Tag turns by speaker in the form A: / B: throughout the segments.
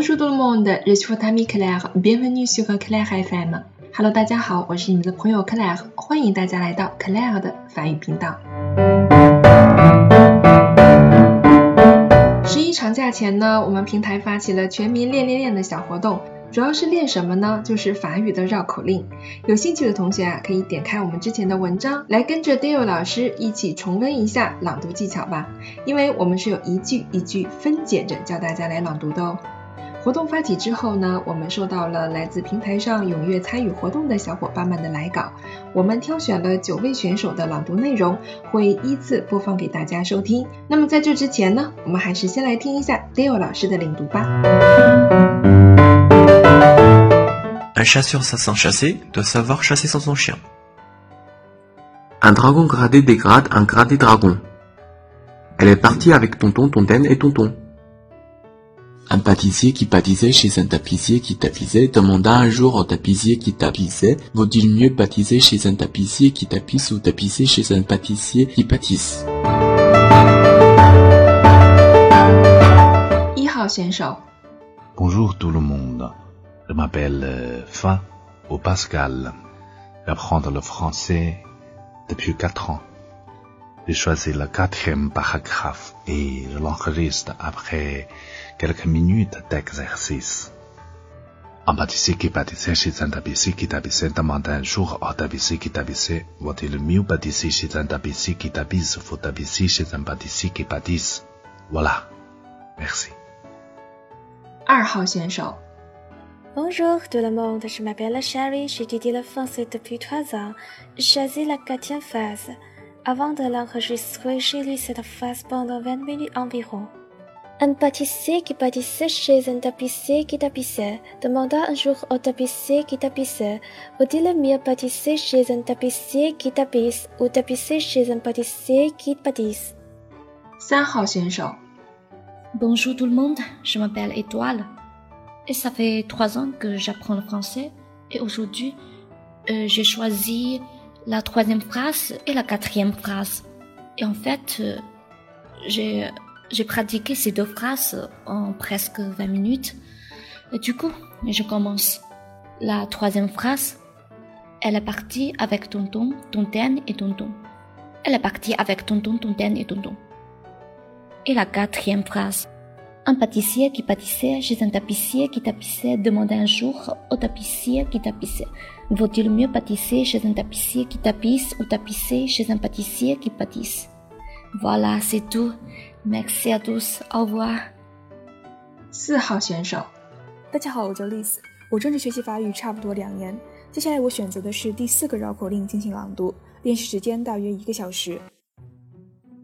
A: Bonjour tout le monde, je suis votre ami Claire. Bienvenue sur Claire FM. Hello，大家好，我是你们的朋友 Claire，欢迎大家来到 Claire 的法语频道。十一长假前呢，我们平台发起了全民练练练的小活动。主要是练什么呢？就是法语的绕口令。有兴趣的同学啊，可以点开我们之前的文章，来跟着 Dale 老师一起重温一下朗读技巧吧。因为我们是有一句一句分解着教大家来朗读的哦。活动发起之后呢，我们收到了来自平台上踊跃参与活动的小伙伴们的来稿，我们挑选了九位选手的朗读内容，会依次播放给大家收听。那么在这之前呢，我们还是先来听一下 Dale 老师的领读吧。
B: Un chat sur sa sang chassé doit savoir chasser sans son chien.
C: Un dragon gradé dégrade un gradé dragon. Elle est partie avec tonton, tontaine et tonton. Un pâtissier qui pâtissait chez un tapissier qui tapissait demanda un jour au tapissier qui tapissait Vaut-il mieux pâtisser chez un tapissier qui tapisse ou tapisser chez un pâtissier qui pâtisse?
D: Bonjour tout le monde. Je m'appelle euh, Fa ou Pascal. J'apprends le français depuis quatre ans. J'ai choisi le quatrième paragraphe et je l'enregistre après quelques minutes d'exercice. Un pâtissier qui pâtissait chez un tapissier qui tapissait demanda un jour au tapissier qui tapissait Vaut-il mieux pâtisser chez un tapissier qui tapisse ou tapisser chez un pâtissier qui pâtisse Voilà. Merci.
A: 二号选手
E: Bonjour tout le monde, je m'appelle Sherry, j'étudie le français depuis trois ans. J'ai choisi la quatrième phase. Avant de l'enregistrer, j'ai lu cette phase pendant 20 minutes environ. Un pâtissier qui pâtissait chez un tapissier qui tapissait demanda un jour au tapissier qui tapissait Vaut-il mieux pâtisser chez un tapissier qui tapisse ou tapisser chez un pâtissier qui pâtisse?
F: Bonjour tout le monde, je m'appelle Étoile. Et ça fait trois ans que j'apprends le français. Et aujourd'hui, euh, j'ai choisi la troisième phrase et la quatrième phrase. Et en fait, euh, j'ai, pratiqué ces deux phrases en presque 20 minutes. Et du coup, je commence. La troisième phrase, elle est partie avec tonton, tontaine et tonton. Elle est partie avec tonton, tontaine et tonton. Et la quatrième phrase, un pâtissier qui pâtissait chez un tapissier qui tapissait demandait un jour au tapissier qui tapissait Vaut-il mieux pâtisser chez un tapissier qui tapisse ou tapisser chez un pâtissier qui pâtisse Voilà, c'est tout. Merci à tous. Au revoir.
A: 四号选手，
G: 大家好，我叫丽丝，我正式学习法语差不多两年。接下来我选择的是第四个绕口令进行朗读，练习时间大约一个小时。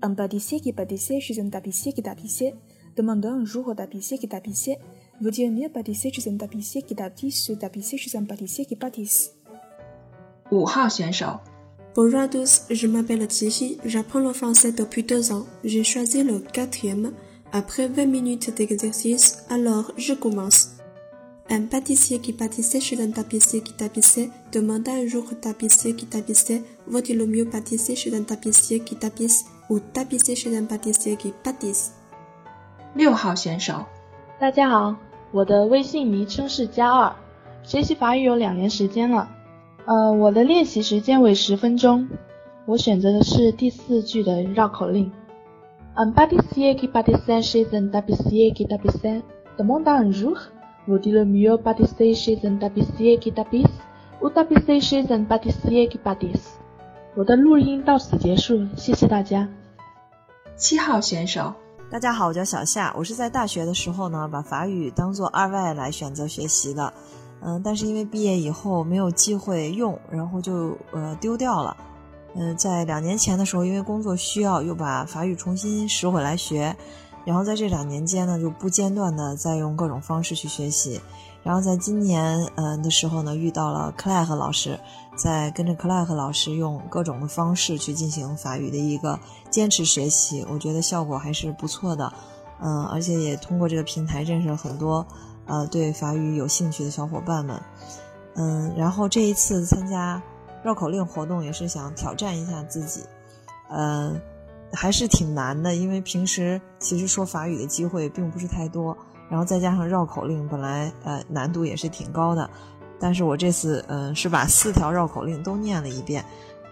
G: Un pâtissier qui pâtissait chez un tapissier qui tapissait Demandons un jour au tapissier qui tapissait Veut-il mieux pâtisser chez un tapissier qui tapisse tapisser chez un pâtissier qui pâtisse
H: Bonjour à tous, je m'appelle Qiqi, j'apprends le français depuis deux ans. J'ai choisi le quatrième. Après 20 minutes d'exercice, alors je commence. Un pâtissier qui pâtissait chez un tapissier qui tapissait demanda un jour au tapissier qui tapissait vaut-il mieux pâtisser chez un tapissier qui tapisse ou tapisser chez un pâtissier qui pâtisse?
A: 六号选手，
I: 大家好，我的微信昵称是加二，学习法语有两年时间了。呃，我的练习时间为十分钟。我选择的是第四句的绕口令。Un pâtissier qui pâtissait chez un tapissier qui tapissait demanda un jour Vaut-il mieux pâtisser chez un tapissier qui tapisse ou tapisser chez un pâtissier qui pâtisse 我的录音到此结束，谢谢大家。
A: 七号选手，
J: 大家好，我叫小夏，我是在大学的时候呢，把法语当做二外来选择学习的，嗯，但是因为毕业以后没有机会用，然后就呃丢掉了，嗯，在两年前的时候，因为工作需要，又把法语重新拾回来学，然后在这两年间呢，就不间断的在用各种方式去学习，然后在今年嗯的时候呢，遇到了克莱和老师，在跟着克莱和老师用各种的方式去进行法语的一个坚持学习，我觉得效果还是不错的，嗯，而且也通过这个平台认识了很多呃对法语有兴趣的小伙伴们，嗯，然后这一次参加绕口令活动也是想挑战一下自己，嗯，还是挺难的，因为平时其实说法语的机会并不是太多。然后再加上绕口令本来呃难度也是挺高的但是我这次嗯是把四条绕口令都念了一遍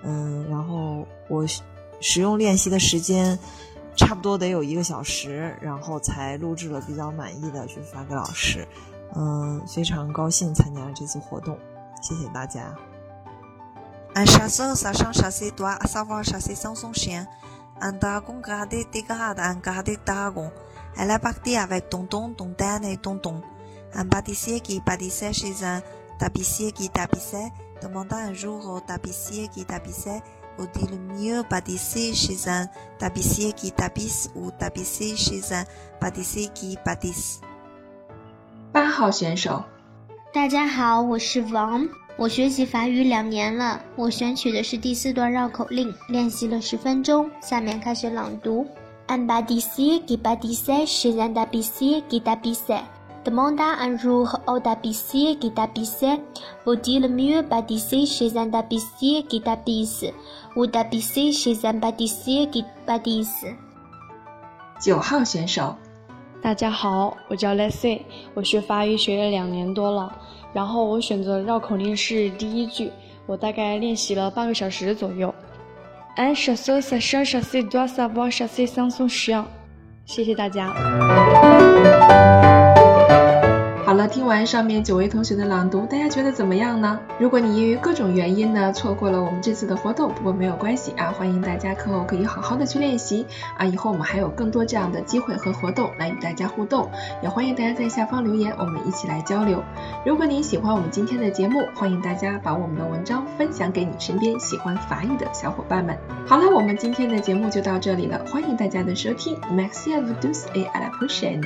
J: 嗯然后我使用练习的时间差不多得有一个小时然后才录制了比较满意的去发给老师嗯非常高兴参加这次活动谢谢大家。
K: 俺山西山西多山西乡村县俺大公噶的地嘎达俺嘎的大公 est partie avec Tonton, Tonton et Tonton. Un pâtissier qui pâtissait chez un tapissier qui tapissait demanda un jour au tapissier qui tapissait vaut-il mieux pâtisser chez un tapissier qui tapisse ou tapisser chez un pâtissier qui pâtisse
A: 八号选手，
L: 大家好，我是王。我学习法语两年了，我选取的是第四段绕口令，练习了十分钟，下面开始朗读。Qui tapissait demanda un jour au tapissier qui tapissait vaut-il mieux pâtisser chez un tapissier qui tapisse ou tapisser chez un pâtissier qui pâtisse
A: 九号选手，
M: 大家好，我叫 Leslie，我学法语学了两年多了，然后我选择绕口令是第一句，我大概练习了半个小时左右。Un chasseur sachant chasser doit savoir chasser sans son chien。谢谢大家。
A: 上面九位同学的朗读，大家觉得怎么样呢？如果你因于各种原因呢错过了我们这次的活动，不过没有关系啊，欢迎大家课后可以好好的去练习啊，以后我们还有更多这样的机会和活动来与大家互动，也欢迎大家在下方留言，我们一起来交流。如果您喜欢我们今天的节目，欢迎大家把我们的文章分享给你身边喜欢法语的小伙伴们。好了，我们今天的节目就到这里了，欢迎大家的收听，Merci à vous tous et à la prochaine。